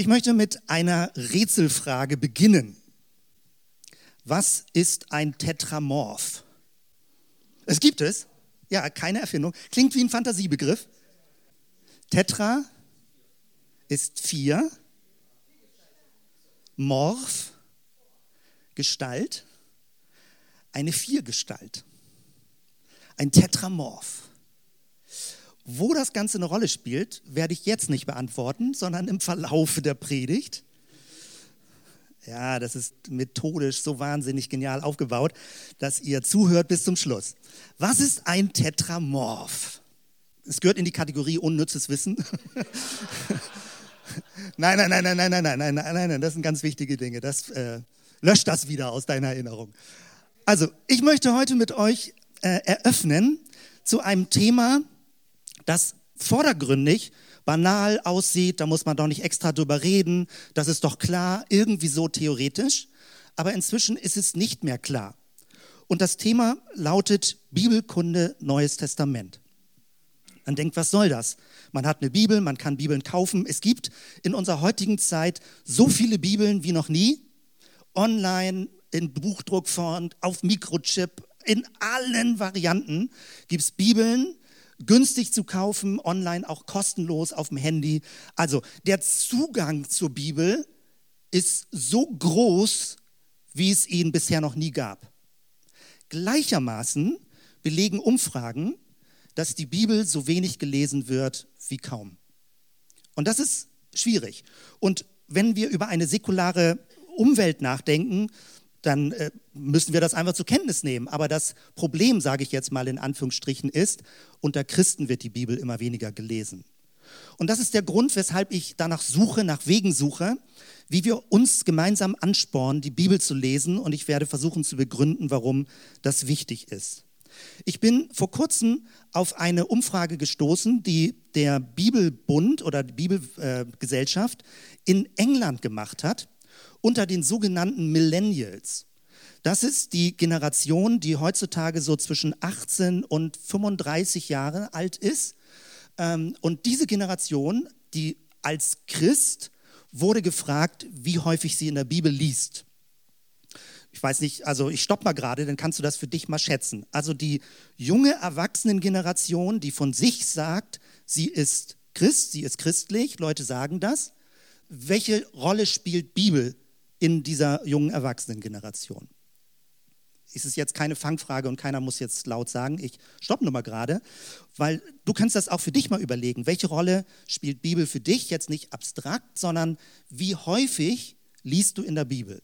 Ich möchte mit einer Rätselfrage beginnen. Was ist ein Tetramorph? Es gibt es. Ja, keine Erfindung. Klingt wie ein Fantasiebegriff. Tetra ist vier. Morph, Gestalt. Eine Viergestalt. Ein Tetramorph. Wo das Ganze eine Rolle spielt, werde ich jetzt nicht beantworten, sondern im Verlaufe der Predigt. Ja, das ist methodisch so wahnsinnig genial aufgebaut, dass ihr zuhört bis zum Schluss. Was ist ein Tetramorph? Es gehört in die Kategorie unnützes Wissen. nein, nein, nein, nein, nein, nein, nein, nein, nein, nein, das sind ganz wichtige Dinge. Das äh, löscht das wieder aus deiner Erinnerung. Also, ich möchte heute mit euch äh, eröffnen zu einem Thema, das vordergründig banal aussieht, da muss man doch nicht extra drüber reden, das ist doch klar, irgendwie so theoretisch, aber inzwischen ist es nicht mehr klar. Und das Thema lautet Bibelkunde Neues Testament. Man denkt, was soll das? Man hat eine Bibel, man kann Bibeln kaufen. Es gibt in unserer heutigen Zeit so viele Bibeln wie noch nie. Online, in Buchdruckform, auf Mikrochip, in allen Varianten gibt es Bibeln, günstig zu kaufen, online auch kostenlos auf dem Handy. Also der Zugang zur Bibel ist so groß, wie es ihn bisher noch nie gab. Gleichermaßen belegen Umfragen, dass die Bibel so wenig gelesen wird wie kaum. Und das ist schwierig. Und wenn wir über eine säkulare Umwelt nachdenken, dann äh, müssen wir das einfach zur Kenntnis nehmen. Aber das Problem, sage ich jetzt mal in Anführungsstrichen, ist, unter Christen wird die Bibel immer weniger gelesen. Und das ist der Grund, weshalb ich danach suche, nach Wegen suche, wie wir uns gemeinsam anspornen, die Bibel zu lesen. Und ich werde versuchen zu begründen, warum das wichtig ist. Ich bin vor kurzem auf eine Umfrage gestoßen, die der Bibelbund oder die Bibelgesellschaft in England gemacht hat unter den sogenannten Millennials. Das ist die Generation, die heutzutage so zwischen 18 und 35 Jahre alt ist. Ähm, und diese Generation, die als Christ wurde gefragt, wie häufig sie in der Bibel liest. Ich weiß nicht, also ich stopp mal gerade, dann kannst du das für dich mal schätzen. Also die junge Erwachsenengeneration, die von sich sagt, sie ist Christ, sie ist christlich, Leute sagen das. Welche Rolle spielt Bibel in dieser jungen Erwachsenengeneration. Ist es jetzt keine Fangfrage und keiner muss jetzt laut sagen, ich stopp nur mal gerade, weil du kannst das auch für dich mal überlegen. Welche Rolle spielt Bibel für dich? Jetzt nicht abstrakt, sondern wie häufig liest du in der Bibel?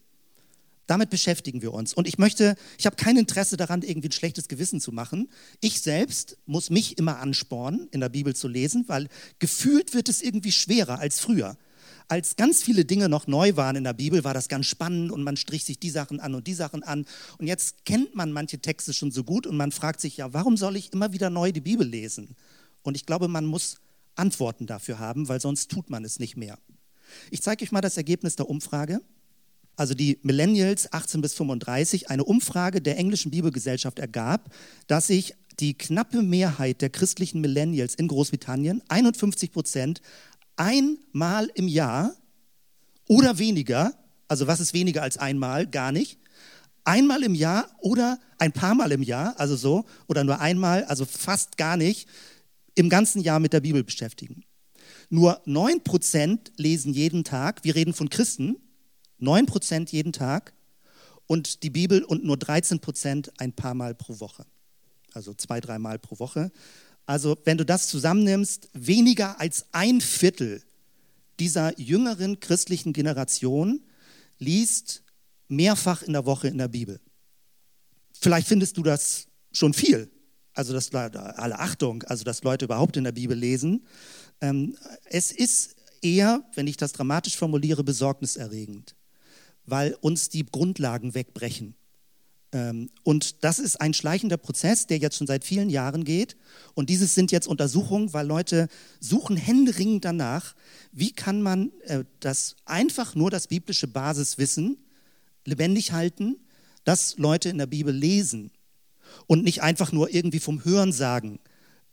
Damit beschäftigen wir uns. Und ich möchte, ich habe kein Interesse daran, irgendwie ein schlechtes Gewissen zu machen. Ich selbst muss mich immer anspornen, in der Bibel zu lesen, weil gefühlt wird es irgendwie schwerer als früher als ganz viele Dinge noch neu waren in der Bibel, war das ganz spannend und man strich sich die Sachen an und die Sachen an. Und jetzt kennt man manche Texte schon so gut und man fragt sich, ja, warum soll ich immer wieder neu die Bibel lesen? Und ich glaube, man muss Antworten dafür haben, weil sonst tut man es nicht mehr. Ich zeige euch mal das Ergebnis der Umfrage. Also die Millennials 18 bis 35, eine Umfrage der englischen Bibelgesellschaft ergab, dass sich die knappe Mehrheit der christlichen Millennials in Großbritannien, 51 Prozent, einmal im Jahr oder weniger, also was ist weniger als einmal? Gar nicht. Einmal im Jahr oder ein paar Mal im Jahr, also so, oder nur einmal, also fast gar nicht, im ganzen Jahr mit der Bibel beschäftigen. Nur 9% lesen jeden Tag, wir reden von Christen, 9% jeden Tag und die Bibel und nur 13% ein paar Mal pro Woche. Also zwei, dreimal pro Woche. Also wenn du das zusammennimmst, weniger als ein Viertel dieser jüngeren christlichen Generation liest mehrfach in der Woche in der Bibel. Vielleicht findest du das schon viel. Also dass alle Achtung, also dass Leute überhaupt in der Bibel lesen. Ähm, es ist eher, wenn ich das dramatisch formuliere, besorgniserregend, weil uns die Grundlagen wegbrechen. Ähm, und das ist ein schleichender Prozess, der jetzt schon seit vielen Jahren geht. Und dieses sind jetzt Untersuchungen, weil Leute suchen händeringend danach, wie kann man äh, das einfach nur das biblische Basiswissen lebendig halten, dass Leute in der Bibel lesen und nicht einfach nur irgendwie vom Hören sagen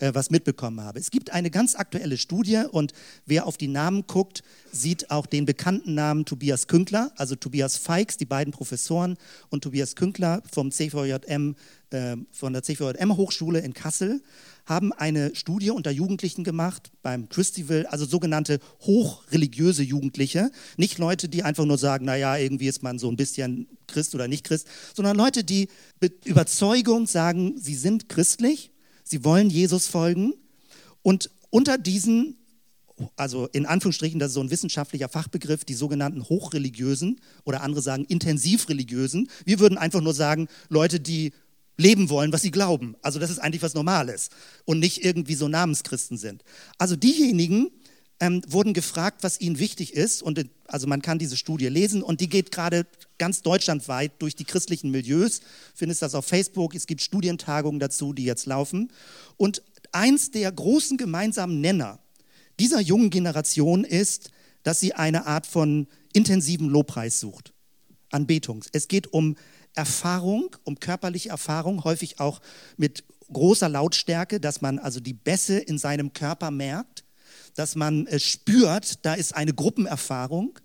äh, was mitbekommen habe. Es gibt eine ganz aktuelle Studie und wer auf die Namen guckt, sieht auch den bekannten Namen Tobias Künkler, also Tobias Feix, die beiden Professoren und Tobias Künkler vom CVJM, äh, von der CVJM Hochschule in Kassel haben eine Studie unter Jugendlichen gemacht beim Christival, also sogenannte hochreligiöse Jugendliche. Nicht Leute, die einfach nur sagen, naja, irgendwie ist man so ein bisschen Christ oder nicht Christ, sondern Leute, die mit Überzeugung sagen, sie sind christlich, sie wollen Jesus folgen. Und unter diesen, also in Anführungsstrichen, das ist so ein wissenschaftlicher Fachbegriff, die sogenannten hochreligiösen oder andere sagen intensivreligiösen. Wir würden einfach nur sagen, Leute, die leben wollen, was sie glauben. Also das ist eigentlich was Normales und nicht irgendwie so Namenschristen sind. Also diejenigen ähm, wurden gefragt, was ihnen wichtig ist. Und also man kann diese Studie lesen und die geht gerade ganz deutschlandweit durch die christlichen Milieus. Findest das auf Facebook. Es gibt Studientagungen dazu, die jetzt laufen. Und eins der großen gemeinsamen Nenner dieser jungen Generation ist, dass sie eine Art von intensiven Lobpreis sucht. Anbetung. Es geht um Erfahrung, um körperliche Erfahrung, häufig auch mit großer Lautstärke, dass man also die Bässe in seinem Körper merkt, dass man äh, spürt, da ist eine Gruppenerfahrung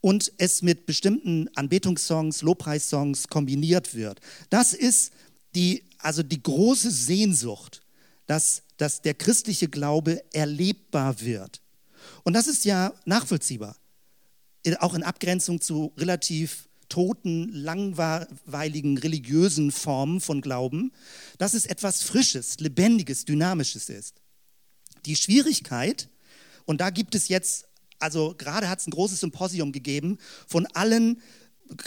und es mit bestimmten Anbetungssongs, Lobpreissongs kombiniert wird. Das ist die, also die große Sehnsucht, dass, dass der christliche Glaube erlebbar wird. Und das ist ja nachvollziehbar, auch in Abgrenzung zu relativ toten, langweiligen religiösen Formen von Glauben, dass es etwas Frisches, Lebendiges, Dynamisches ist. Die Schwierigkeit, und da gibt es jetzt, also gerade hat es ein großes Symposium gegeben von allen,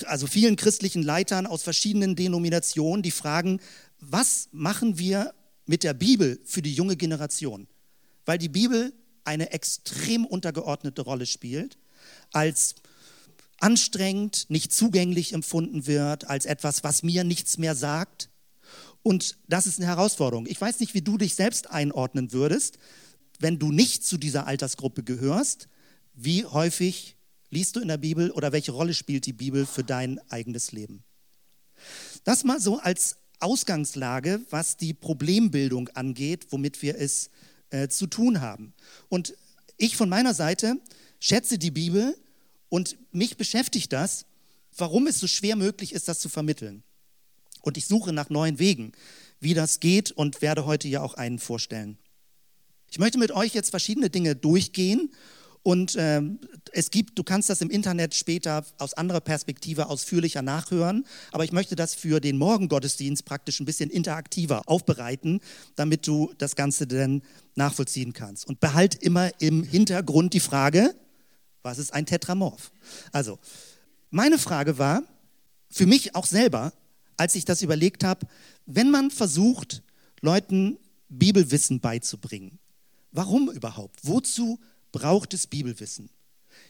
also vielen christlichen Leitern aus verschiedenen Denominationen, die fragen, was machen wir mit der Bibel für die junge Generation? Weil die Bibel eine extrem untergeordnete Rolle spielt als anstrengend, nicht zugänglich empfunden wird, als etwas, was mir nichts mehr sagt. Und das ist eine Herausforderung. Ich weiß nicht, wie du dich selbst einordnen würdest, wenn du nicht zu dieser Altersgruppe gehörst. Wie häufig liest du in der Bibel oder welche Rolle spielt die Bibel für dein eigenes Leben? Das mal so als Ausgangslage, was die Problembildung angeht, womit wir es äh, zu tun haben. Und ich von meiner Seite schätze die Bibel und mich beschäftigt das, warum es so schwer möglich ist, das zu vermitteln. Und ich suche nach neuen Wegen, wie das geht und werde heute ja auch einen vorstellen. Ich möchte mit euch jetzt verschiedene Dinge durchgehen und ähm, es gibt, du kannst das im Internet später aus anderer Perspektive ausführlicher nachhören, aber ich möchte das für den Morgengottesdienst praktisch ein bisschen interaktiver aufbereiten, damit du das Ganze dann nachvollziehen kannst. Und behalt immer im Hintergrund die Frage, was ist ein Tetramorph? Also, meine Frage war für mich auch selber, als ich das überlegt habe, wenn man versucht, Leuten Bibelwissen beizubringen, warum überhaupt? Wozu braucht es Bibelwissen?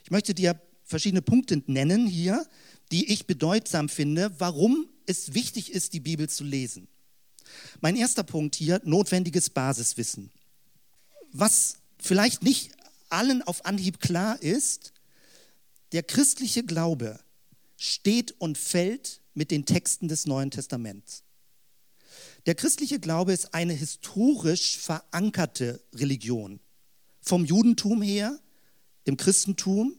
Ich möchte dir verschiedene Punkte nennen hier, die ich bedeutsam finde, warum es wichtig ist, die Bibel zu lesen. Mein erster Punkt hier, notwendiges Basiswissen. Was vielleicht nicht allen auf Anhieb klar ist, der christliche Glaube steht und fällt mit den Texten des Neuen Testaments. Der christliche Glaube ist eine historisch verankerte Religion. Vom Judentum her, im Christentum.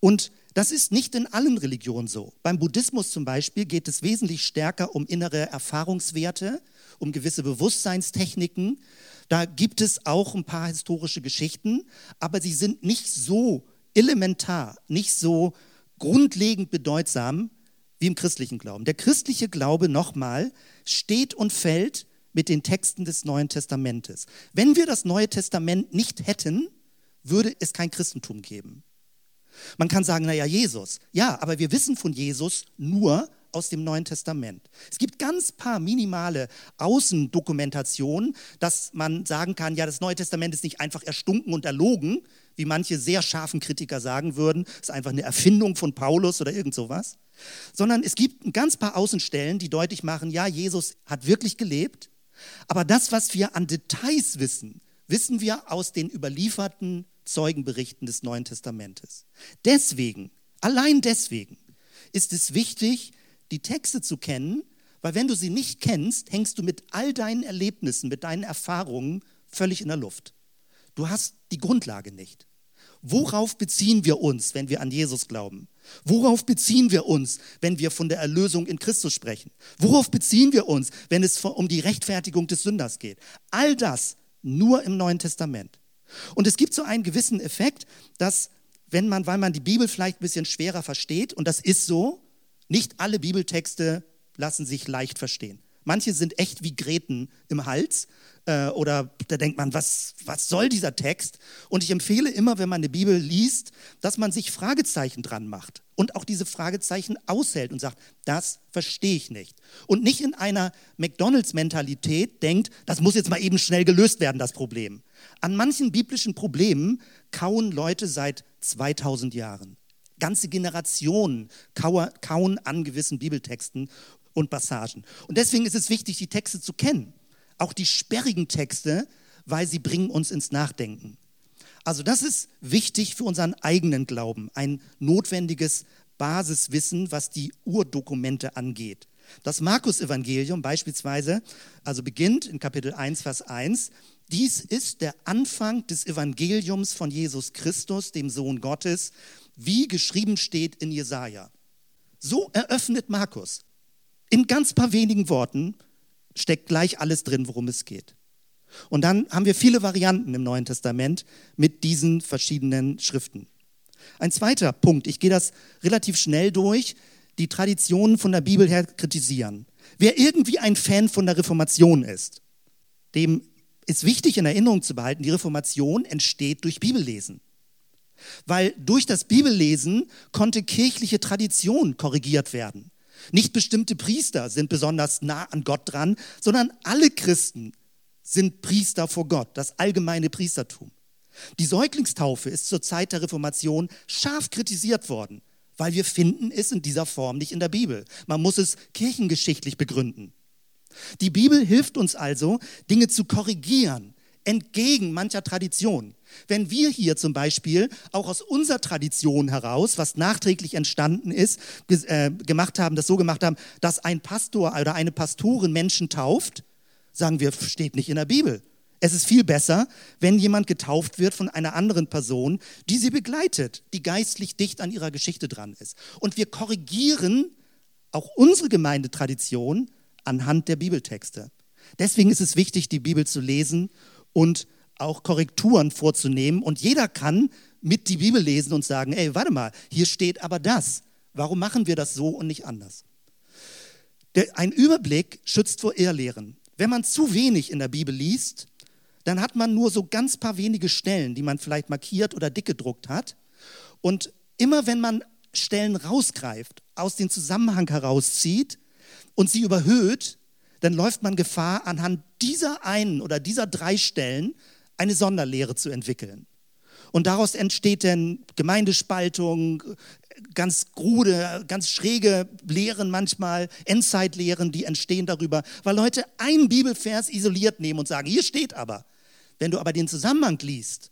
Und das ist nicht in allen Religionen so. Beim Buddhismus zum Beispiel geht es wesentlich stärker um innere Erfahrungswerte, um gewisse Bewusstseinstechniken. Da gibt es auch ein paar historische Geschichten, aber sie sind nicht so elementar, nicht so grundlegend bedeutsam wie im christlichen Glauben. Der christliche Glaube, nochmal, steht und fällt mit den Texten des Neuen Testamentes. Wenn wir das Neue Testament nicht hätten, würde es kein Christentum geben. Man kann sagen, naja, Jesus. Ja, aber wir wissen von Jesus nur aus dem Neuen Testament. Es gibt ganz paar minimale Außendokumentationen, dass man sagen kann, ja, das Neue Testament ist nicht einfach erstunken und erlogen, wie manche sehr scharfen Kritiker sagen würden, ist einfach eine Erfindung von Paulus oder irgend sowas, sondern es gibt ein ganz paar Außenstellen, die deutlich machen, ja, Jesus hat wirklich gelebt, aber das, was wir an Details wissen, wissen wir aus den überlieferten Zeugenberichten des Neuen Testamentes. Deswegen, allein deswegen, ist es wichtig, die Texte zu kennen, weil wenn du sie nicht kennst, hängst du mit all deinen Erlebnissen, mit deinen Erfahrungen völlig in der Luft. Du hast die Grundlage nicht. Worauf beziehen wir uns, wenn wir an Jesus glauben? Worauf beziehen wir uns, wenn wir von der Erlösung in Christus sprechen? Worauf beziehen wir uns, wenn es um die Rechtfertigung des Sünders geht? All das nur im Neuen Testament. Und es gibt so einen gewissen Effekt, dass wenn man, weil man die Bibel vielleicht ein bisschen schwerer versteht, und das ist so, nicht alle Bibeltexte lassen sich leicht verstehen. Manche sind echt wie Gräten im Hals äh, oder da denkt man, was, was soll dieser Text? Und ich empfehle immer, wenn man eine Bibel liest, dass man sich Fragezeichen dran macht und auch diese Fragezeichen aushält und sagt, das verstehe ich nicht. Und nicht in einer McDonalds-Mentalität denkt, das muss jetzt mal eben schnell gelöst werden, das Problem. An manchen biblischen Problemen kauen Leute seit 2000 Jahren. Ganze Generationen kauen an gewissen Bibeltexten und Passagen. Und deswegen ist es wichtig, die Texte zu kennen. Auch die sperrigen Texte, weil sie bringen uns ins Nachdenken. Also das ist wichtig für unseren eigenen Glauben, ein notwendiges Basiswissen, was die Urdokumente angeht. Das Markus-Evangelium beispielsweise, also beginnt in Kapitel 1, Vers 1, dies ist der Anfang des Evangeliums von Jesus Christus, dem Sohn Gottes, wie geschrieben steht in Jesaja. So eröffnet Markus. In ganz paar wenigen Worten steckt gleich alles drin, worum es geht. Und dann haben wir viele Varianten im Neuen Testament mit diesen verschiedenen Schriften. Ein zweiter Punkt, ich gehe das relativ schnell durch, die Traditionen von der Bibel her kritisieren. Wer irgendwie ein Fan von der Reformation ist, dem ist wichtig in Erinnerung zu behalten, die Reformation entsteht durch Bibellesen. Weil durch das Bibellesen konnte kirchliche Tradition korrigiert werden. Nicht bestimmte Priester sind besonders nah an Gott dran, sondern alle Christen sind Priester vor Gott, das allgemeine Priestertum. Die Säuglingstaufe ist zur Zeit der Reformation scharf kritisiert worden, weil wir finden es in dieser Form nicht in der Bibel. Man muss es kirchengeschichtlich begründen. Die Bibel hilft uns also, Dinge zu korrigieren, entgegen mancher Tradition. Wenn wir hier zum Beispiel auch aus unserer Tradition heraus, was nachträglich entstanden ist, äh, gemacht haben, das so gemacht haben, dass ein Pastor oder eine Pastorin Menschen tauft, sagen wir, steht nicht in der Bibel. Es ist viel besser, wenn jemand getauft wird von einer anderen Person, die sie begleitet, die geistlich dicht an ihrer Geschichte dran ist. Und wir korrigieren auch unsere Gemeindetradition anhand der Bibeltexte. Deswegen ist es wichtig, die Bibel zu lesen und auch Korrekturen vorzunehmen. Und jeder kann mit die Bibel lesen und sagen, ey, warte mal, hier steht aber das. Warum machen wir das so und nicht anders? ein Überblick schützt vor Irrlehren. Wenn man zu wenig in der Bibel liest, dann hat man nur so ganz paar wenige Stellen, die man vielleicht markiert oder dick gedruckt hat. Und immer wenn man Stellen rausgreift, aus dem Zusammenhang herauszieht und sie überhöht, dann läuft man Gefahr, anhand dieser einen oder dieser drei Stellen eine Sonderlehre zu entwickeln. Und daraus entsteht dann Gemeindespaltung, ganz krude, ganz schräge Lehren manchmal, Endzeitlehren, die entstehen darüber, weil Leute einen Bibelvers isoliert nehmen und sagen, hier steht aber. Wenn du aber den Zusammenhang liest,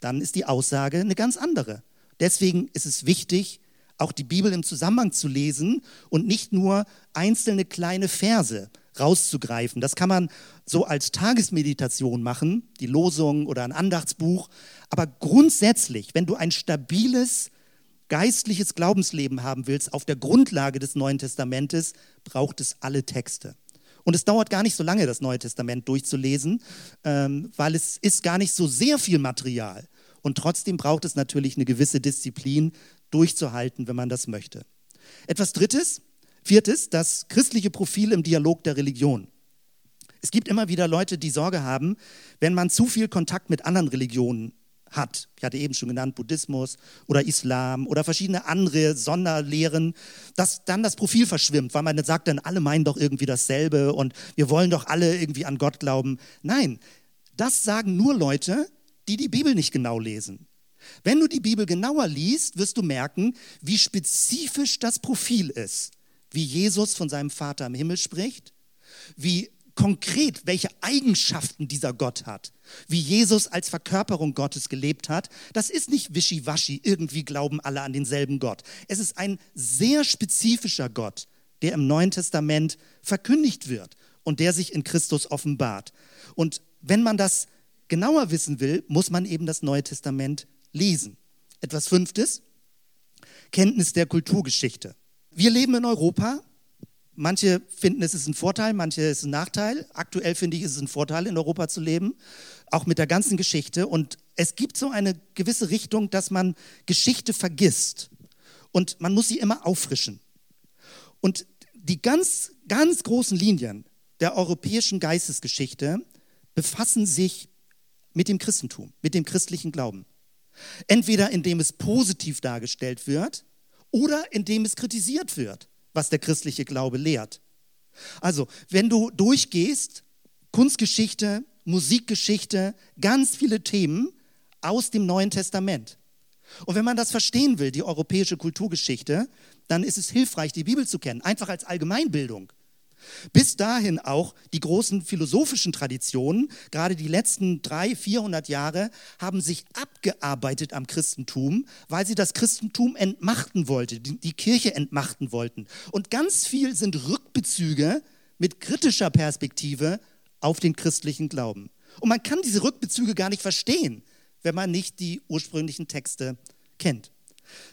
dann ist die Aussage eine ganz andere. Deswegen ist es wichtig, auch die Bibel im Zusammenhang zu lesen und nicht nur einzelne kleine Verse rauszugreifen. Das kann man so als Tagesmeditation machen, die Losung oder ein Andachtsbuch. Aber grundsätzlich, wenn du ein stabiles geistliches Glaubensleben haben willst, auf der Grundlage des Neuen Testamentes, braucht es alle Texte. Und es dauert gar nicht so lange, das Neue Testament durchzulesen, ähm, weil es ist gar nicht so sehr viel Material. Und trotzdem braucht es natürlich eine gewisse Disziplin, durchzuhalten, wenn man das möchte. Etwas Drittes, Viertes, das christliche Profil im Dialog der Religion. Es gibt immer wieder Leute, die Sorge haben, wenn man zu viel Kontakt mit anderen Religionen hat. Ich hatte eben schon genannt, Buddhismus oder Islam oder verschiedene andere Sonderlehren, dass dann das Profil verschwimmt, weil man dann sagt, dann alle meinen doch irgendwie dasselbe und wir wollen doch alle irgendwie an Gott glauben. Nein, das sagen nur Leute, die die Bibel nicht genau lesen. Wenn du die Bibel genauer liest, wirst du merken, wie spezifisch das Profil ist, wie Jesus von seinem Vater im Himmel spricht, wie konkret, welche Eigenschaften dieser Gott hat, wie Jesus als Verkörperung Gottes gelebt hat, das ist nicht wischiwaschi, irgendwie glauben alle an denselben Gott. Es ist ein sehr spezifischer Gott, der im Neuen Testament verkündigt wird und der sich in Christus offenbart. Und wenn man das genauer wissen will, muss man eben das Neue Testament lesen. Etwas Fünftes, Kenntnis der Kulturgeschichte. Wir leben in Europa. Manche finden, es ist ein Vorteil, manche ist ein Nachteil. Aktuell finde ich, es ist ein Vorteil, in Europa zu leben, auch mit der ganzen Geschichte. Und es gibt so eine gewisse Richtung, dass man Geschichte vergisst. Und man muss sie immer auffrischen. Und die ganz, ganz großen Linien der europäischen Geistesgeschichte befassen sich mit dem Christentum, mit dem christlichen Glauben. Entweder indem es positiv dargestellt wird oder indem es kritisiert wird, was der christliche Glaube lehrt. Also, wenn du durchgehst, Kunstgeschichte, Musikgeschichte, ganz viele Themen aus dem Neuen Testament. Und wenn man das verstehen will, die europäische Kulturgeschichte, dann ist es hilfreich, die Bibel zu kennen, einfach als Allgemeinbildung. Bis dahin auch die großen philosophischen Traditionen, gerade die letzten drei, vierhundert Jahre, haben sich abgearbeitet am Christentum, weil sie das Christentum entmachten wollten, die Kirche entmachten wollten. Und ganz viel sind Rückbezüge mit kritischer Perspektive auf den christlichen Glauben. Und man kann diese Rückbezüge gar nicht verstehen, wenn man nicht die ursprünglichen Texte kennt.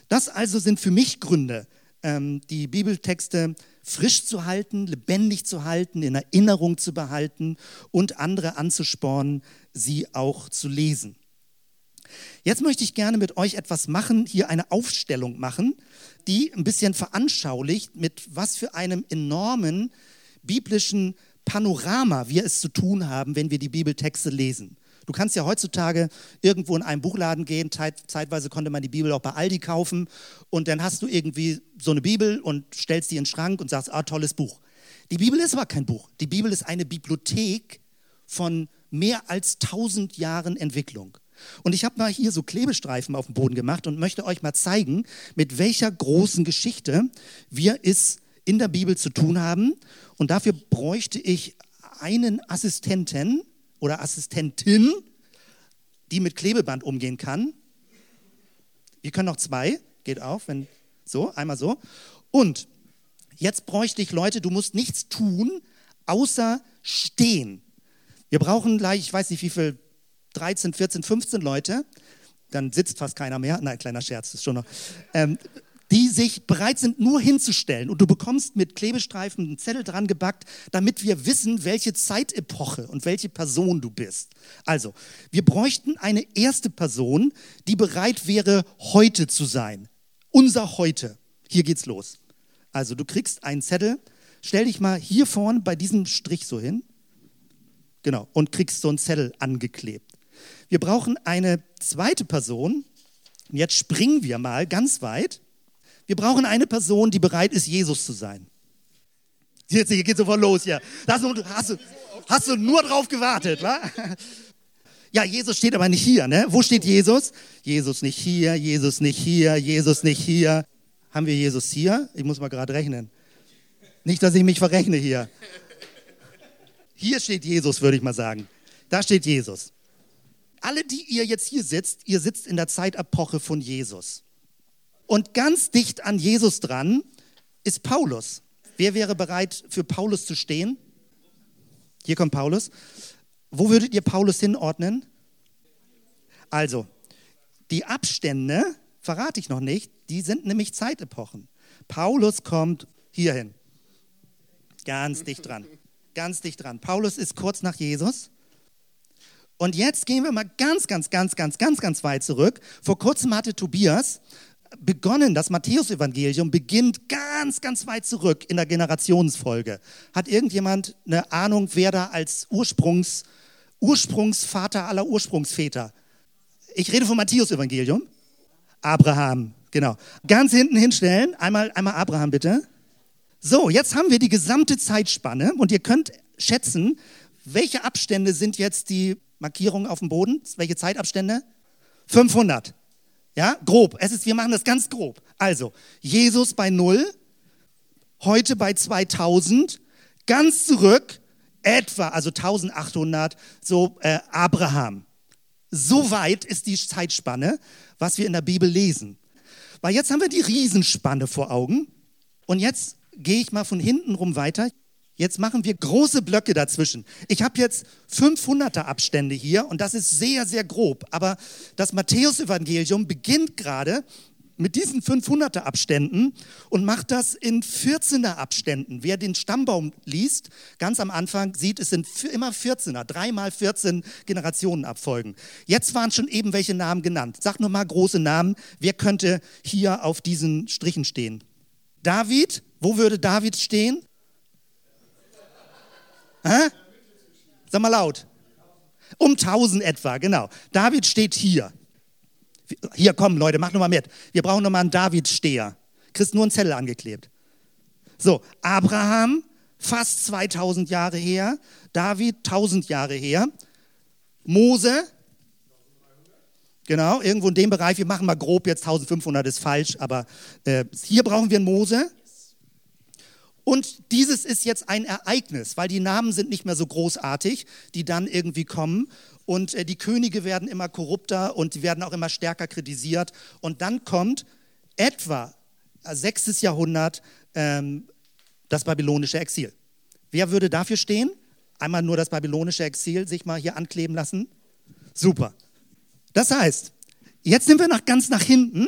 Das also sind für mich Gründe, die Bibeltexte frisch zu halten, lebendig zu halten, in Erinnerung zu behalten und andere anzuspornen, sie auch zu lesen. Jetzt möchte ich gerne mit euch etwas machen, hier eine Aufstellung machen, die ein bisschen veranschaulicht, mit was für einem enormen biblischen Panorama wir es zu tun haben, wenn wir die Bibeltexte lesen. Du kannst ja heutzutage irgendwo in einen Buchladen gehen, zeitweise konnte man die Bibel auch bei Aldi kaufen und dann hast du irgendwie so eine Bibel und stellst die in den Schrank und sagst, ah, tolles Buch. Die Bibel ist aber kein Buch. Die Bibel ist eine Bibliothek von mehr als tausend Jahren Entwicklung. Und ich habe mal hier so Klebestreifen auf dem Boden gemacht und möchte euch mal zeigen, mit welcher großen Geschichte wir es in der Bibel zu tun haben. Und dafür bräuchte ich einen Assistenten, oder Assistentin, die mit Klebeband umgehen kann. Wir können noch zwei, geht auf, wenn so, einmal so. Und jetzt bräuchte ich Leute, du musst nichts tun, außer stehen. Wir brauchen gleich, ich weiß nicht wie viel, 13, 14, 15 Leute. Dann sitzt fast keiner mehr. Nein, kleiner Scherz, ist schon noch. Ähm, die sich bereit sind, nur hinzustellen. Und du bekommst mit Klebestreifen einen Zettel dran gebackt, damit wir wissen, welche Zeitepoche und welche Person du bist. Also, wir bräuchten eine erste Person, die bereit wäre, heute zu sein. Unser Heute. Hier geht's los. Also, du kriegst einen Zettel, stell dich mal hier vorne bei diesem Strich so hin. Genau, und kriegst so einen Zettel angeklebt. Wir brauchen eine zweite Person. Jetzt springen wir mal ganz weit. Wir brauchen eine Person, die bereit ist, Jesus zu sein. Jetzt hier geht sofort los hier. Das, hast, du, hast du nur drauf gewartet, wa? Ja, Jesus steht aber nicht hier, ne? Wo steht Jesus? Jesus nicht hier, Jesus nicht hier, Jesus nicht hier. Haben wir Jesus hier? Ich muss mal gerade rechnen. Nicht, dass ich mich verrechne hier. Hier steht Jesus, würde ich mal sagen. Da steht Jesus. Alle, die ihr jetzt hier sitzt, ihr sitzt in der Zeitepoche von Jesus. Und ganz dicht an Jesus dran ist Paulus. Wer wäre bereit, für Paulus zu stehen? Hier kommt Paulus. Wo würdet ihr Paulus hinordnen? Also, die Abstände, verrate ich noch nicht, die sind nämlich Zeitepochen. Paulus kommt hierhin. Ganz dicht dran. Ganz dicht dran. Paulus ist kurz nach Jesus. Und jetzt gehen wir mal ganz, ganz, ganz, ganz, ganz, ganz weit zurück. Vor kurzem hatte Tobias begonnen, das Matthäusevangelium beginnt ganz, ganz weit zurück in der Generationsfolge. Hat irgendjemand eine Ahnung, wer da als Ursprungs, Ursprungsvater aller Ursprungsväter? Ich rede vom Matthäusevangelium. Abraham, genau. Ganz hinten hinstellen. Einmal, einmal Abraham bitte. So, jetzt haben wir die gesamte Zeitspanne und ihr könnt schätzen, welche Abstände sind jetzt die Markierungen auf dem Boden? Welche Zeitabstände? 500. Ja, grob. Es ist, wir machen das ganz grob. Also, Jesus bei null, heute bei 2000, ganz zurück, etwa, also 1800, so äh, Abraham. So weit ist die Zeitspanne, was wir in der Bibel lesen. Weil jetzt haben wir die Riesenspanne vor Augen. Und jetzt gehe ich mal von hinten rum weiter. Jetzt machen wir große Blöcke dazwischen. Ich habe jetzt 500er Abstände hier und das ist sehr, sehr grob. Aber das Matthäusevangelium beginnt gerade mit diesen 500er Abständen und macht das in 14er Abständen. Wer den Stammbaum liest, ganz am Anfang sieht, es sind immer 14er, dreimal 14 Generationen abfolgen. Jetzt waren schon eben welche Namen genannt. Sag nur mal große Namen. Wer könnte hier auf diesen Strichen stehen? David, wo würde David stehen? Hä? Sag mal laut. Um 1000 etwa, genau. David steht hier. Hier, komm, Leute, mach nochmal mit. Wir brauchen nochmal einen David-Steher. Kriegst nur einen Zettel angeklebt. So, Abraham, fast 2000 Jahre her. David, 1000 Jahre her. Mose, genau, irgendwo in dem Bereich. Wir machen mal grob jetzt 1500 ist falsch, aber äh, hier brauchen wir einen Mose. Und dieses ist jetzt ein Ereignis, weil die Namen sind nicht mehr so großartig, die dann irgendwie kommen. Und äh, die Könige werden immer korrupter und die werden auch immer stärker kritisiert. Und dann kommt etwa 6. Äh, Jahrhundert ähm, das babylonische Exil. Wer würde dafür stehen? Einmal nur das babylonische Exil sich mal hier ankleben lassen. Super. Das heißt, jetzt sind wir nach, ganz nach hinten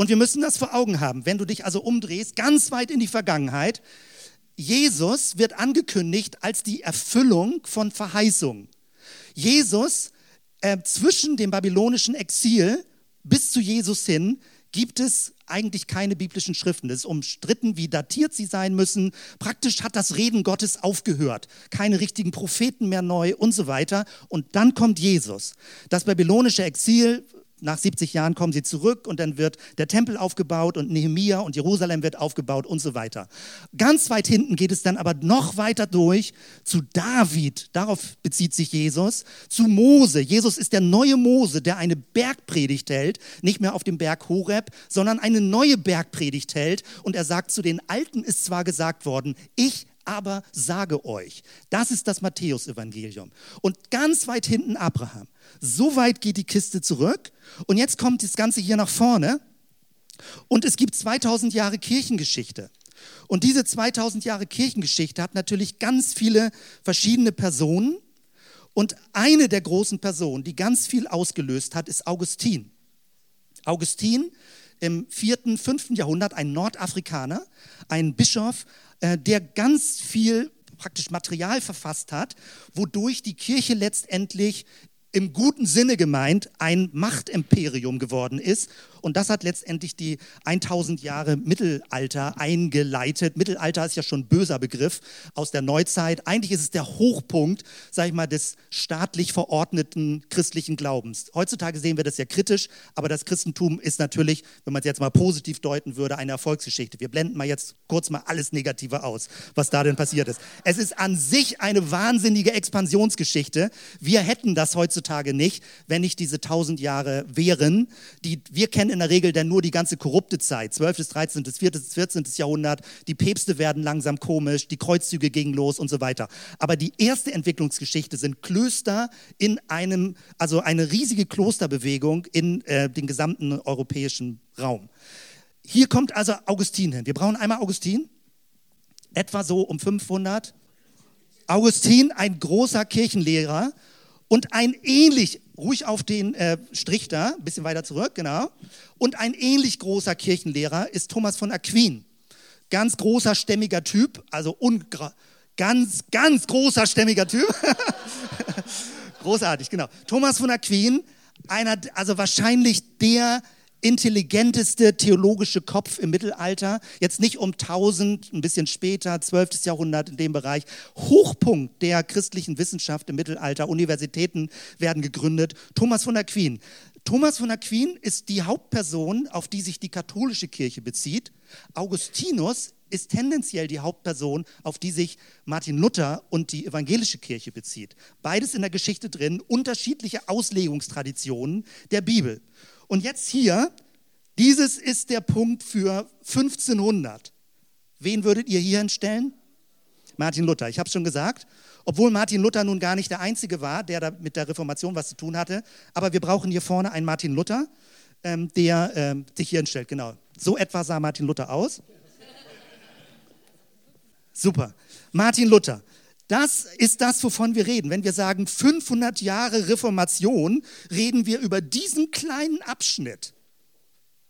und wir müssen das vor Augen haben. Wenn du dich also umdrehst, ganz weit in die Vergangenheit, Jesus wird angekündigt als die Erfüllung von Verheißungen. Jesus, äh, zwischen dem babylonischen Exil bis zu Jesus hin, gibt es eigentlich keine biblischen Schriften. Es ist umstritten, wie datiert sie sein müssen. Praktisch hat das Reden Gottes aufgehört. Keine richtigen Propheten mehr neu und so weiter. Und dann kommt Jesus. Das babylonische Exil nach 70 Jahren kommen sie zurück und dann wird der Tempel aufgebaut und Nehemia und Jerusalem wird aufgebaut und so weiter. Ganz weit hinten geht es dann aber noch weiter durch zu David, darauf bezieht sich Jesus, zu Mose. Jesus ist der neue Mose, der eine Bergpredigt hält, nicht mehr auf dem Berg Horeb, sondern eine neue Bergpredigt hält und er sagt, zu den Alten ist zwar gesagt worden, ich aber sage euch. Das ist das Matthäusevangelium. Und ganz weit hinten Abraham. So weit geht die Kiste zurück. Und jetzt kommt das Ganze hier nach vorne. Und es gibt 2000 Jahre Kirchengeschichte. Und diese 2000 Jahre Kirchengeschichte hat natürlich ganz viele verschiedene Personen. Und eine der großen Personen, die ganz viel ausgelöst hat, ist Augustin. Augustin im vierten, fünften Jahrhundert, ein Nordafrikaner, ein Bischof, der ganz viel praktisch Material verfasst hat, wodurch die Kirche letztendlich im guten Sinne gemeint ein Machtimperium geworden ist und das hat letztendlich die 1000 Jahre Mittelalter eingeleitet. Mittelalter ist ja schon ein böser Begriff aus der Neuzeit. Eigentlich ist es der Hochpunkt, sage ich mal, des staatlich verordneten christlichen Glaubens. Heutzutage sehen wir das ja kritisch, aber das Christentum ist natürlich, wenn man es jetzt mal positiv deuten würde, eine Erfolgsgeschichte. Wir blenden mal jetzt kurz mal alles Negative aus, was da denn passiert ist. Es ist an sich eine wahnsinnige Expansionsgeschichte. Wir hätten das heutzutage nicht, wenn nicht diese 1000 Jahre wären, die wir kennen in der Regel dann nur die ganze korrupte Zeit, 12., 13., 14. Jahrhundert, die Päpste werden langsam komisch, die Kreuzzüge gingen los und so weiter. Aber die erste Entwicklungsgeschichte sind Klöster in einem, also eine riesige Klosterbewegung in äh, den gesamten europäischen Raum. Hier kommt also Augustin hin. Wir brauchen einmal Augustin, etwa so um 500. Augustin, ein großer Kirchenlehrer und ein ähnlich ruhig auf den äh, Strich da, ein bisschen weiter zurück, genau. Und ein ähnlich großer Kirchenlehrer ist Thomas von Aquin. Ganz großer, stämmiger Typ, also ganz, ganz großer, stämmiger Typ. Großartig, genau. Thomas von Aquin, einer, also wahrscheinlich der intelligenteste theologische Kopf im Mittelalter, jetzt nicht um 1000, ein bisschen später, 12. Jahrhundert in dem Bereich, Hochpunkt der christlichen Wissenschaft im Mittelalter, Universitäten werden gegründet, Thomas von Aquin. Thomas von Aquin ist die Hauptperson, auf die sich die katholische Kirche bezieht. Augustinus ist tendenziell die Hauptperson, auf die sich Martin Luther und die evangelische Kirche bezieht. Beides in der Geschichte drin, unterschiedliche Auslegungstraditionen der Bibel. Und jetzt hier, dieses ist der Punkt für 1500. Wen würdet ihr hier hinstellen? Martin Luther. Ich habe es schon gesagt. Obwohl Martin Luther nun gar nicht der Einzige war, der da mit der Reformation was zu tun hatte. Aber wir brauchen hier vorne einen Martin Luther, ähm, der ähm, sich hier hinstellt. Genau. So etwa sah Martin Luther aus. Super. Martin Luther. Das ist das, wovon wir reden. Wenn wir sagen 500 Jahre Reformation, reden wir über diesen kleinen Abschnitt.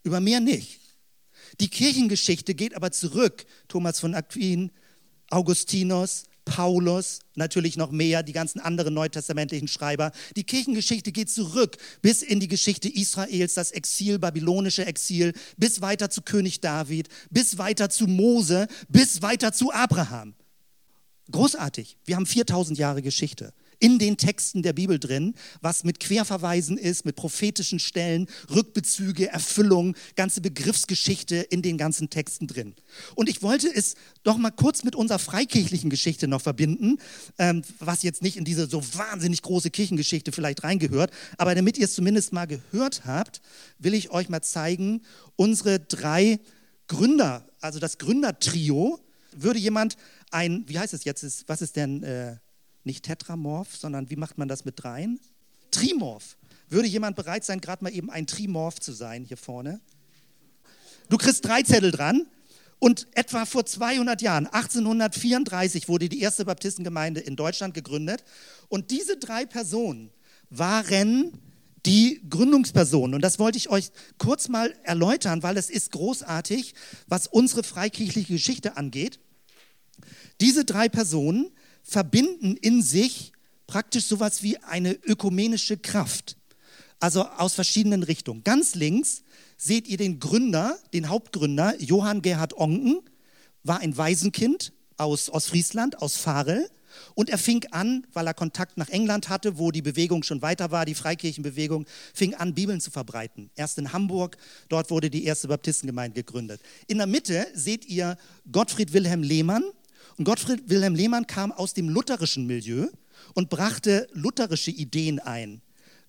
Über mehr nicht. Die Kirchengeschichte geht aber zurück. Thomas von Aquin, Augustinus, Paulus, natürlich noch mehr, die ganzen anderen neutestamentlichen Schreiber. Die Kirchengeschichte geht zurück bis in die Geschichte Israels, das Exil, babylonische Exil, bis weiter zu König David, bis weiter zu Mose, bis weiter zu Abraham. Großartig. Wir haben 4000 Jahre Geschichte in den Texten der Bibel drin, was mit Querverweisen ist, mit prophetischen Stellen, Rückbezüge, Erfüllung, ganze Begriffsgeschichte in den ganzen Texten drin. Und ich wollte es doch mal kurz mit unserer freikirchlichen Geschichte noch verbinden, ähm, was jetzt nicht in diese so wahnsinnig große Kirchengeschichte vielleicht reingehört, aber damit ihr es zumindest mal gehört habt, will ich euch mal zeigen, unsere drei Gründer, also das Gründertrio, würde jemand ein, wie heißt es jetzt, was ist denn... Äh, nicht Tetramorph, sondern wie macht man das mit dreien? Trimorph. Würde jemand bereit sein, gerade mal eben ein Trimorph zu sein hier vorne? Du kriegst drei Zettel dran. Und etwa vor 200 Jahren, 1834, wurde die erste Baptistengemeinde in Deutschland gegründet. Und diese drei Personen waren die Gründungspersonen. Und das wollte ich euch kurz mal erläutern, weil es ist großartig, was unsere freikirchliche Geschichte angeht. Diese drei Personen verbinden in sich praktisch sowas wie eine ökumenische Kraft. Also aus verschiedenen Richtungen. Ganz links seht ihr den Gründer, den Hauptgründer, Johann Gerhard Onken, war ein Waisenkind aus Ostfriesland, aus Farel. Und er fing an, weil er Kontakt nach England hatte, wo die Bewegung schon weiter war, die Freikirchenbewegung, fing an, Bibeln zu verbreiten. Erst in Hamburg, dort wurde die erste Baptistengemeinde gegründet. In der Mitte seht ihr Gottfried Wilhelm Lehmann, und Gottfried Wilhelm Lehmann kam aus dem lutherischen Milieu und brachte lutherische Ideen ein.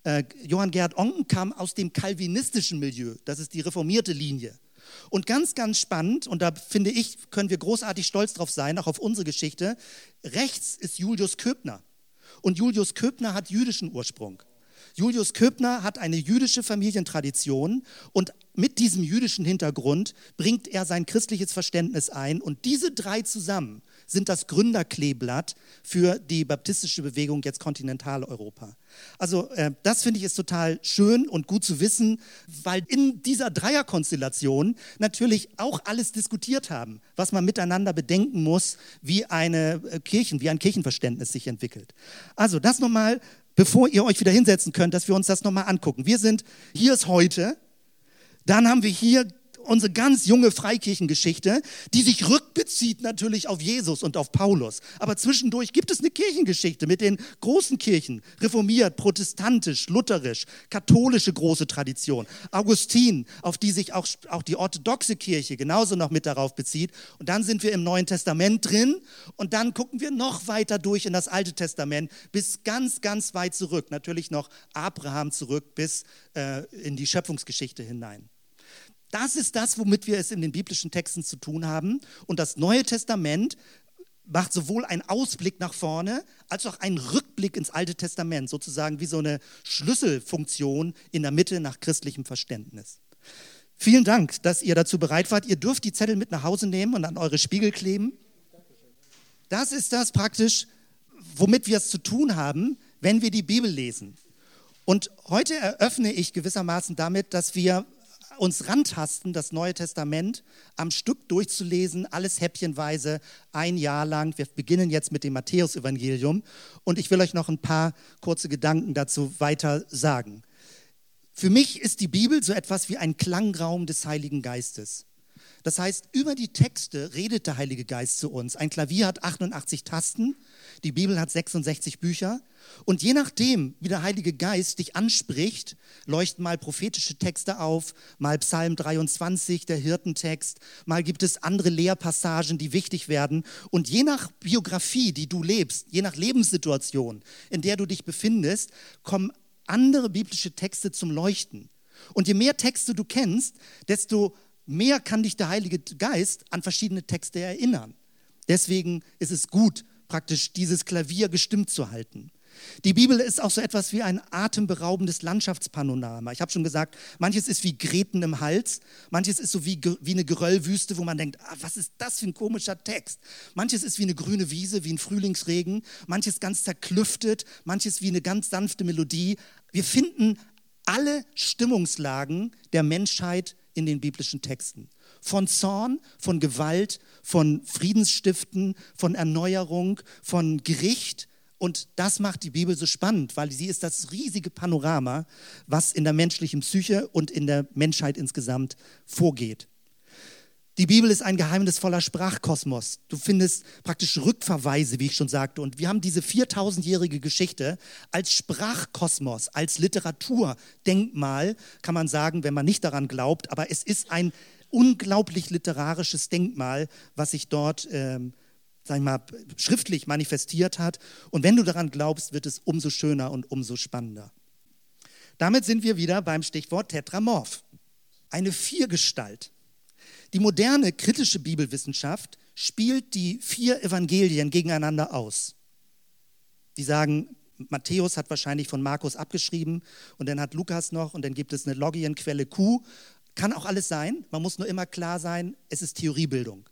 Äh, Johann Gerhard Onken kam aus dem kalvinistischen Milieu, das ist die reformierte Linie. Und ganz, ganz spannend, und da finde ich, können wir großartig stolz drauf sein, auch auf unsere Geschichte, rechts ist Julius Köbner. Und Julius Köbner hat jüdischen Ursprung. Julius Köbner hat eine jüdische Familientradition und mit diesem jüdischen Hintergrund bringt er sein christliches Verständnis ein. Und diese drei zusammen sind das Gründerkleeblatt für die baptistische Bewegung jetzt Kontinentaleuropa. Also äh, das finde ich ist total schön und gut zu wissen, weil in dieser Dreierkonstellation natürlich auch alles diskutiert haben, was man miteinander bedenken muss, wie eine äh, Kirchen, wie ein Kirchenverständnis sich entwickelt. Also das nochmal, bevor ihr euch wieder hinsetzen könnt, dass wir uns das nochmal angucken. Wir sind, hier ist heute, dann haben wir hier unsere ganz junge Freikirchengeschichte, die sich rückbezieht natürlich auf Jesus und auf Paulus. Aber zwischendurch gibt es eine Kirchengeschichte mit den großen Kirchen, reformiert, protestantisch, lutherisch, katholische große Tradition, Augustin, auf die sich auch, auch die orthodoxe Kirche genauso noch mit darauf bezieht. Und dann sind wir im Neuen Testament drin und dann gucken wir noch weiter durch in das Alte Testament bis ganz, ganz weit zurück, natürlich noch Abraham zurück bis äh, in die Schöpfungsgeschichte hinein. Das ist das, womit wir es in den biblischen Texten zu tun haben. Und das Neue Testament macht sowohl einen Ausblick nach vorne als auch einen Rückblick ins Alte Testament, sozusagen wie so eine Schlüsselfunktion in der Mitte nach christlichem Verständnis. Vielen Dank, dass ihr dazu bereit wart. Ihr dürft die Zettel mit nach Hause nehmen und an eure Spiegel kleben. Das ist das praktisch, womit wir es zu tun haben, wenn wir die Bibel lesen. Und heute eröffne ich gewissermaßen damit, dass wir uns rantasten, das Neue Testament am Stück durchzulesen, alles häppchenweise, ein Jahr lang. Wir beginnen jetzt mit dem Matthäusevangelium und ich will euch noch ein paar kurze Gedanken dazu weiter sagen. Für mich ist die Bibel so etwas wie ein Klangraum des Heiligen Geistes. Das heißt, über die Texte redet der Heilige Geist zu uns. Ein Klavier hat 88 Tasten, die Bibel hat 66 Bücher. Und je nachdem, wie der Heilige Geist dich anspricht, leuchten mal prophetische Texte auf, mal Psalm 23, der Hirtentext, mal gibt es andere Lehrpassagen, die wichtig werden. Und je nach Biografie, die du lebst, je nach Lebenssituation, in der du dich befindest, kommen andere biblische Texte zum Leuchten. Und je mehr Texte du kennst, desto mehr kann dich der Heilige Geist an verschiedene Texte erinnern. Deswegen ist es gut, praktisch dieses Klavier gestimmt zu halten. Die Bibel ist auch so etwas wie ein atemberaubendes Landschaftspanorama. Ich habe schon gesagt, manches ist wie Gräten im Hals, manches ist so wie, wie eine Geröllwüste, wo man denkt, ah, was ist das für ein komischer Text. Manches ist wie eine grüne Wiese, wie ein Frühlingsregen, manches ganz zerklüftet, manches wie eine ganz sanfte Melodie. Wir finden alle Stimmungslagen der Menschheit in den biblischen Texten. Von Zorn, von Gewalt, von Friedensstiften, von Erneuerung, von Gericht und das macht die Bibel so spannend, weil sie ist das riesige Panorama, was in der menschlichen Psyche und in der Menschheit insgesamt vorgeht. Die Bibel ist ein geheimnisvoller Sprachkosmos. Du findest praktisch Rückverweise, wie ich schon sagte. Und wir haben diese 4000-jährige Geschichte als Sprachkosmos, als Literaturdenkmal, kann man sagen, wenn man nicht daran glaubt. Aber es ist ein unglaublich literarisches Denkmal, was sich dort ähm, sag ich mal, schriftlich manifestiert hat. Und wenn du daran glaubst, wird es umso schöner und umso spannender. Damit sind wir wieder beim Stichwort Tetramorph. Eine Viergestalt. Die moderne kritische Bibelwissenschaft spielt die vier Evangelien gegeneinander aus. Die sagen, Matthäus hat wahrscheinlich von Markus abgeschrieben und dann hat Lukas noch und dann gibt es eine Logienquelle Q. Kann auch alles sein, man muss nur immer klar sein, es ist Theoriebildung.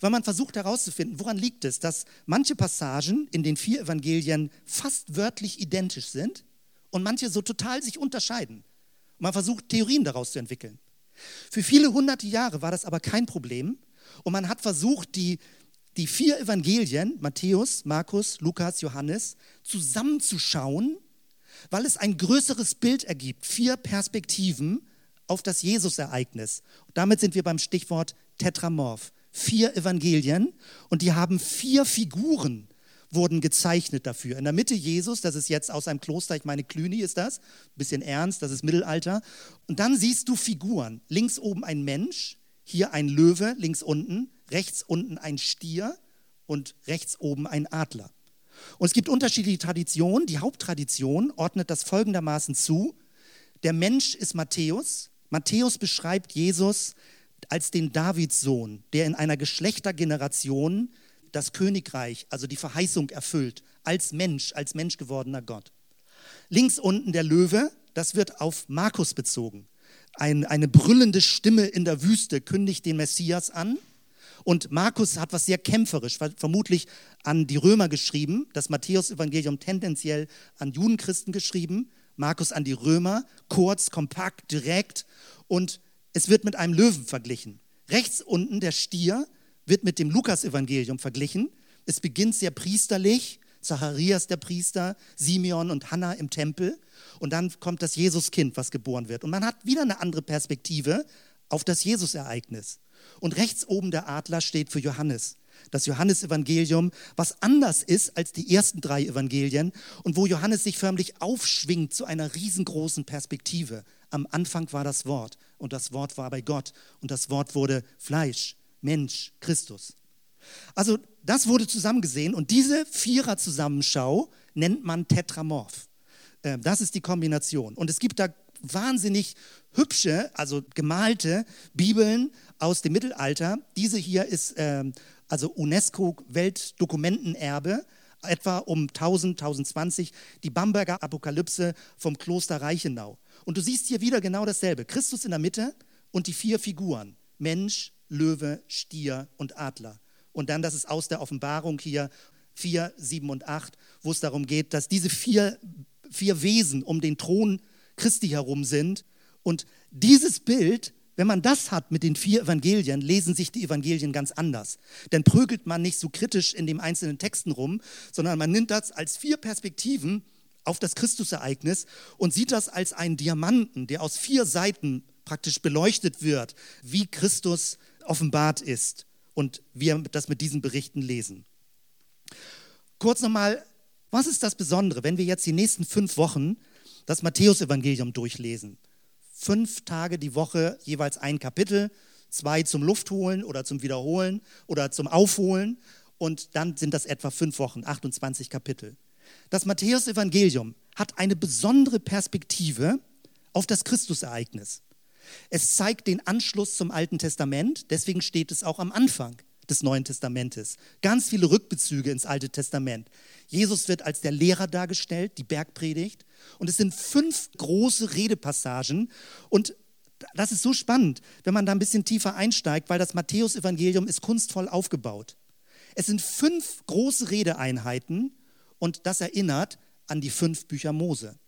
Weil man versucht herauszufinden, woran liegt es, dass manche Passagen in den vier Evangelien fast wörtlich identisch sind und manche so total sich unterscheiden. Man versucht Theorien daraus zu entwickeln. Für viele hunderte Jahre war das aber kein Problem. Und man hat versucht, die, die vier Evangelien, Matthäus, Markus, Lukas, Johannes, zusammenzuschauen, weil es ein größeres Bild ergibt, vier Perspektiven auf das Jesus-Ereignis. Damit sind wir beim Stichwort Tetramorph. Vier Evangelien. Und die haben vier Figuren wurden gezeichnet dafür. In der Mitte Jesus, das ist jetzt aus einem Kloster, ich meine Cluny ist das, bisschen ernst, das ist Mittelalter. Und dann siehst du Figuren. Links oben ein Mensch, hier ein Löwe, links unten, rechts unten ein Stier und rechts oben ein Adler. Und es gibt unterschiedliche Traditionen. Die Haupttradition ordnet das folgendermaßen zu. Der Mensch ist Matthäus. Matthäus beschreibt Jesus als den Davidssohn, der in einer Geschlechtergeneration das Königreich, also die Verheißung erfüllt, als Mensch, als Mensch gewordener Gott. Links unten der Löwe, das wird auf Markus bezogen. Ein, eine brüllende Stimme in der Wüste kündigt den Messias an. Und Markus hat was sehr kämpferisch, vermutlich an die Römer geschrieben, das Matthäus-Evangelium tendenziell an Judenchristen geschrieben, Markus an die Römer, kurz, kompakt, direkt. Und es wird mit einem Löwen verglichen. Rechts unten der Stier wird mit dem Lukas-Evangelium verglichen. Es beginnt sehr priesterlich, Zacharias der Priester, Simeon und Hannah im Tempel. Und dann kommt das Jesuskind, was geboren wird. Und man hat wieder eine andere Perspektive auf das Jesus-Ereignis. Und rechts oben der Adler steht für Johannes. Das Johannesevangelium, was anders ist als die ersten drei Evangelien und wo Johannes sich förmlich aufschwingt zu einer riesengroßen Perspektive. Am Anfang war das Wort und das Wort war bei Gott und das Wort wurde Fleisch, Mensch, Christus. Also das wurde zusammengesehen und diese Vierer-Zusammenschau nennt man Tetramorph. Äh, das ist die Kombination. Und es gibt da wahnsinnig hübsche, also gemalte Bibeln aus dem Mittelalter. Diese hier ist ähm, also UNESCO-Weltdokumentenerbe, etwa um 1000, 1020, die Bamberger Apokalypse vom Kloster Reichenau. Und du siehst hier wieder genau dasselbe. Christus in der Mitte und die vier Figuren. Mensch, Löwe, Stier und Adler. Und dann, das ist aus der Offenbarung hier 4, 7 und 8, wo es darum geht, dass diese vier, vier Wesen um den Thron Christi herum sind. Und dieses Bild, wenn man das hat mit den vier Evangelien, lesen sich die Evangelien ganz anders. Denn prügelt man nicht so kritisch in den einzelnen Texten rum, sondern man nimmt das als vier Perspektiven auf das Christusereignis und sieht das als einen Diamanten, der aus vier Seiten praktisch beleuchtet wird, wie Christus offenbart ist und wir das mit diesen Berichten lesen. Kurz nochmal, was ist das Besondere, wenn wir jetzt die nächsten fünf Wochen das Matthäusevangelium durchlesen? Fünf Tage die Woche, jeweils ein Kapitel, zwei zum Luftholen oder zum Wiederholen oder zum Aufholen und dann sind das etwa fünf Wochen, 28 Kapitel. Das Matthäus-Evangelium hat eine besondere Perspektive auf das Christusereignis. Es zeigt den Anschluss zum Alten Testament, deswegen steht es auch am Anfang. des Neuen Testamentes. Ganz viele Rückbezüge ins Alte Testament. Jesus wird als der Lehrer dargestellt, die Bergpredigt. Und es sind fünf große Redepassagen. Und das ist so spannend, wenn man da ein bisschen tiefer einsteigt, weil das Matthäusevangelium ist kunstvoll aufgebaut. Es sind fünf große Redeeinheiten und das erinnert an die fünf Bücher Mose.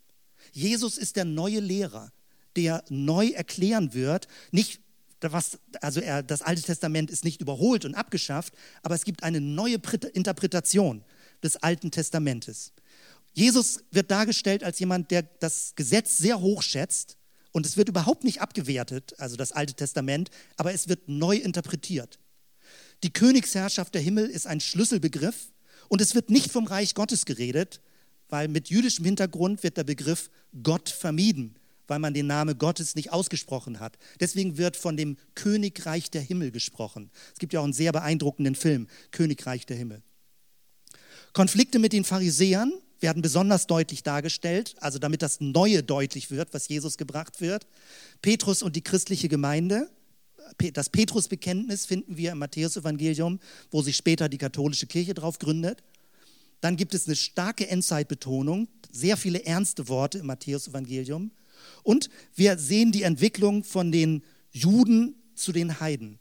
Jesus ist der neue Lehrer, der neu erklären wird, nicht was, also er, das Alte Testament ist nicht überholt und abgeschafft, aber es gibt eine neue Interpretation des Alten Testamentes. Jesus wird dargestellt als jemand, der das Gesetz sehr hoch schätzt und es wird überhaupt nicht abgewertet, also das Alte Testament, aber es wird neu interpretiert. Die Königsherrschaft der Himmel ist ein Schlüsselbegriff und es wird nicht vom Reich Gottes geredet, weil mit jüdischem Hintergrund wird der Begriff Gott vermieden, weil man den Namen Gottes nicht ausgesprochen hat. Deswegen wird von dem Königreich der Himmel gesprochen. Es gibt ja auch einen sehr beeindruckenden Film, Königreich der Himmel. Konflikte mit den Pharisäern werden besonders deutlich dargestellt, also damit das Neue deutlich wird, was Jesus gebracht wird. Petrus und die christliche Gemeinde. Das Petrusbekenntnis finden wir im Matthäusevangelium, wo sich später die katholische Kirche drauf gründet. Dann gibt es eine starke Endzeitbetonung, sehr viele ernste Worte im Matthäusevangelium. Und wir sehen die Entwicklung von den Juden zu den Heiden.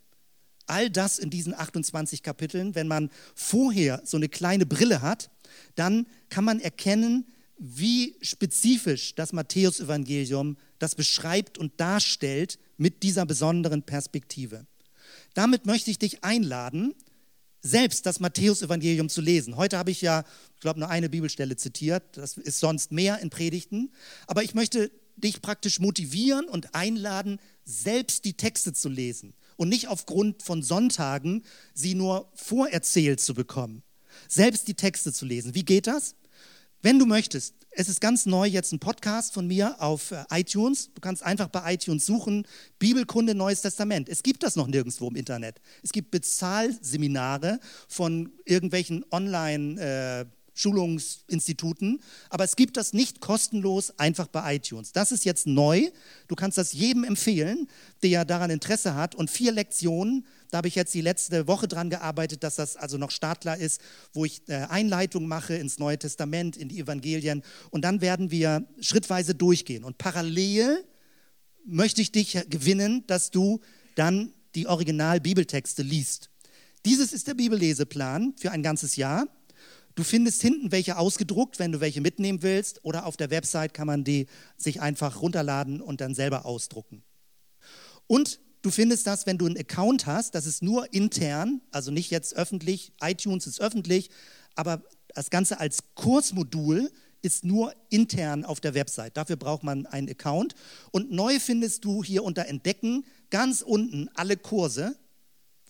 All das in diesen 28 Kapiteln. Wenn man vorher so eine kleine Brille hat, dann kann man erkennen, wie spezifisch das Matthäusevangelium das beschreibt und darstellt mit dieser besonderen Perspektive. Damit möchte ich dich einladen, selbst das Matthäusevangelium zu lesen. Heute habe ich ja, ich glaube, nur eine Bibelstelle zitiert, das ist sonst mehr in Predigten, aber ich möchte dich praktisch motivieren und einladen, selbst die Texte zu lesen und nicht aufgrund von Sonntagen sie nur vorerzählt zu bekommen. Selbst die Texte zu lesen. Wie geht das? Wenn du möchtest, es ist ganz neu jetzt ein Podcast von mir auf äh, iTunes. Du kannst einfach bei iTunes suchen, Bibelkunde Neues Testament. Es gibt das noch nirgendwo im Internet. Es gibt Bezahlseminare von irgendwelchen Online- äh, Schulungsinstituten, aber es gibt das nicht kostenlos einfach bei iTunes. Das ist jetzt neu. Du kannst das jedem empfehlen, der daran Interesse hat. Und vier Lektionen, da habe ich jetzt die letzte Woche dran gearbeitet, dass das also noch startklar ist, wo ich äh, Einleitung mache ins Neue Testament, in die Evangelien. Und dann werden wir schrittweise durchgehen. Und parallel möchte ich dich gewinnen, dass du dann die Original-Bibeltexte liest. Dieses ist der Bibelleseplan für ein ganzes Jahr. Du findest hinten welche ausgedruckt, wenn du welche mitnehmen willst, oder auf der Website kann man die sich einfach runterladen und dann selber ausdrucken. Und du findest das, wenn du einen Account hast, das ist nur intern, also nicht jetzt öffentlich, iTunes ist öffentlich, aber das Ganze als Kursmodul ist nur intern auf der Website. Dafür braucht man einen Account. Und neu findest du hier unter Entdecken ganz unten alle Kurse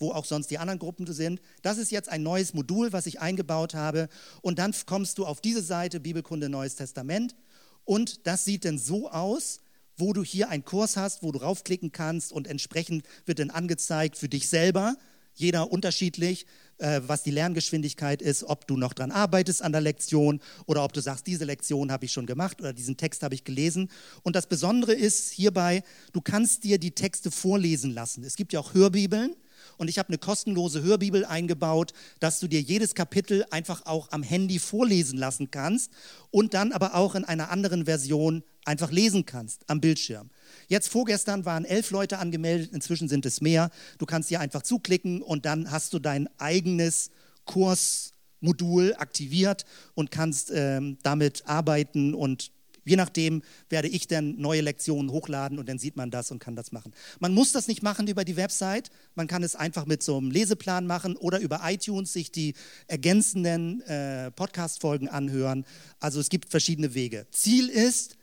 wo auch sonst die anderen Gruppen sind. Das ist jetzt ein neues Modul, was ich eingebaut habe. Und dann kommst du auf diese Seite, Bibelkunde Neues Testament. Und das sieht dann so aus, wo du hier einen Kurs hast, wo du raufklicken kannst und entsprechend wird dann angezeigt für dich selber, jeder unterschiedlich, äh, was die Lerngeschwindigkeit ist, ob du noch dran arbeitest an der Lektion oder ob du sagst, diese Lektion habe ich schon gemacht oder diesen Text habe ich gelesen. Und das Besondere ist hierbei, du kannst dir die Texte vorlesen lassen. Es gibt ja auch Hörbibeln und ich habe eine kostenlose Hörbibel eingebaut, dass du dir jedes Kapitel einfach auch am Handy vorlesen lassen kannst und dann aber auch in einer anderen Version einfach lesen kannst am Bildschirm. Jetzt vorgestern waren elf Leute angemeldet, inzwischen sind es mehr. Du kannst hier einfach zuklicken und dann hast du dein eigenes Kursmodul aktiviert und kannst ähm, damit arbeiten und Je nachdem werde ich dann neue Lektionen hochladen und dann sieht man das und kann das machen. Man muss das nicht machen über die Website, man kann es einfach mit so einem Leseplan machen oder über iTunes sich die ergänzenden äh, Podcast-Folgen anhören. Also es gibt verschiedene Wege. Ziel ist,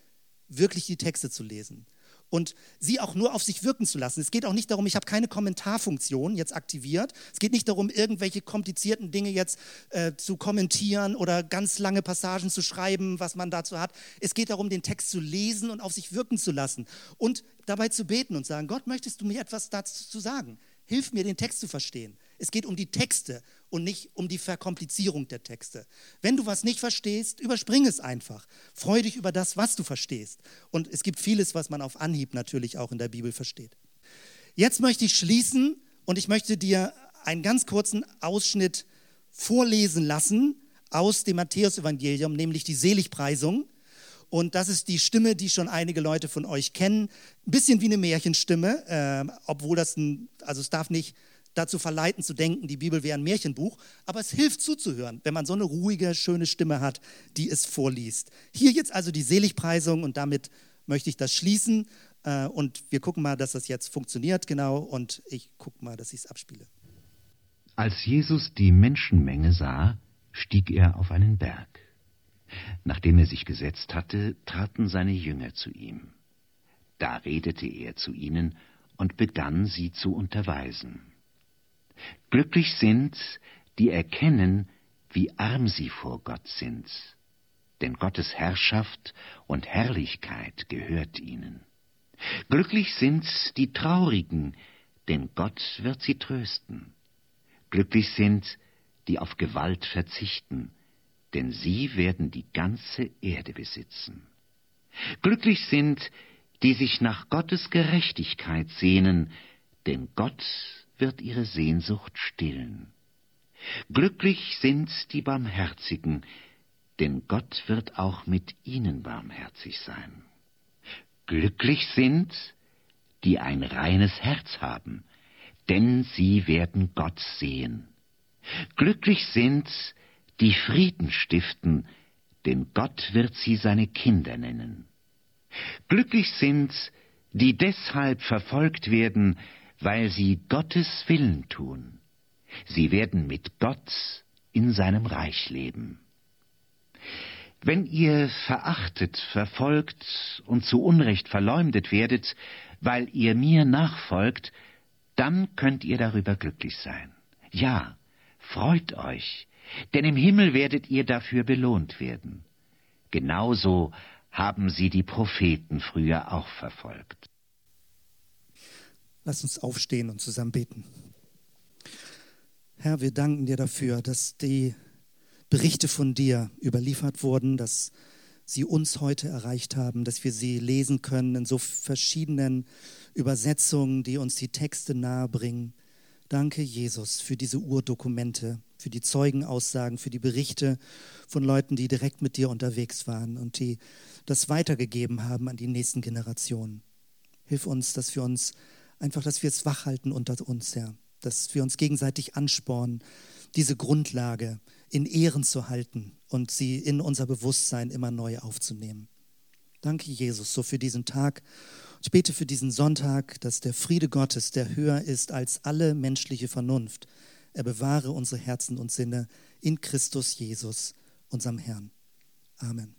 wirklich die Texte zu lesen und sie auch nur auf sich wirken zu lassen. Es geht auch nicht darum, ich habe keine Kommentarfunktion jetzt aktiviert. Es geht nicht darum, irgendwelche komplizierten Dinge jetzt äh, zu kommentieren oder ganz lange Passagen zu schreiben, was man dazu hat. Es geht darum, den Text zu lesen und auf sich wirken zu lassen und dabei zu beten und sagen, Gott, möchtest du mir etwas dazu sagen? Hilf mir, den Text zu verstehen. Es geht um die Texte und nicht um die Verkomplizierung der Texte. Wenn du was nicht verstehst, überspring es einfach. Freu dich über das, was du verstehst. Und es gibt vieles, was man auf Anhieb natürlich auch in der Bibel versteht. Jetzt möchte ich schließen und ich möchte dir einen ganz kurzen Ausschnitt vorlesen lassen aus dem Matthäusevangelium, nämlich die Seligpreisung. Und das ist die Stimme, die schon einige Leute von euch kennen. Ein bisschen wie eine Märchenstimme, äh, obwohl das ein, also es darf nicht dazu verleiten zu denken, die Bibel wäre ein Märchenbuch, aber es hilft zuzuhören, wenn man so eine ruhige, schöne Stimme hat, die es vorliest. Hier jetzt also die Seligpreisung und damit möchte ich das schließen äh, und wir gucken mal, dass das jetzt funktioniert genau und ich gucke mal, dass ich es abspiele. Als Jesus die Menschenmenge sah, stieg er auf einen Berg. Nachdem er sich gesetzt hatte, traten seine Jünger zu ihm. Da redete er zu ihnen und begann sie zu unterweisen. Glücklich sind, die erkennen, wie arm sie vor Gott sind, denn Gottes Herrschaft und Herrlichkeit gehört ihnen. Glücklich sind die Traurigen, denn Gott wird sie trösten. Glücklich sind, die auf Gewalt verzichten, denn sie werden die ganze Erde besitzen. Glücklich sind, die sich nach Gottes Gerechtigkeit sehnen, denn Gott wird ihre Sehnsucht stillen. Glücklich sind die Barmherzigen, denn Gott wird auch mit ihnen barmherzig sein. Glücklich sind, die ein reines Herz haben, denn sie werden Gott sehen. Glücklich sind, die Frieden stiften, denn Gott wird sie seine Kinder nennen. Glücklich sind, die deshalb verfolgt werden, weil sie Gottes Willen tun. Sie werden mit Gott in seinem Reich leben. Wenn ihr verachtet, verfolgt und zu Unrecht verleumdet werdet, weil ihr mir nachfolgt, dann könnt ihr darüber glücklich sein. Ja, freut euch, denn im Himmel werdet ihr dafür belohnt werden. Genauso haben sie die Propheten früher auch verfolgt. Lass uns aufstehen und zusammen beten. Herr, wir danken dir dafür, dass die Berichte von dir überliefert wurden, dass sie uns heute erreicht haben, dass wir sie lesen können in so verschiedenen Übersetzungen, die uns die Texte nahebringen. Danke, Jesus, für diese Urdokumente, für die Zeugenaussagen, für die Berichte von Leuten, die direkt mit dir unterwegs waren und die das weitergegeben haben an die nächsten Generationen. Hilf uns, dass wir uns einfach, dass wir es wachhalten unter uns, Herr. Dass wir uns gegenseitig anspornen, diese Grundlage in Ehren zu halten und sie in unser Bewusstsein immer neu aufzunehmen. Danke, Jesus, so für diesen Tag. Ich bete für diesen Sonntag, dass der Friede Gottes, der höher ist als alle menschliche Vernunft, er bewahre unsere Herzen und Sinne in Christus Jesus, unserem Herrn. Amen.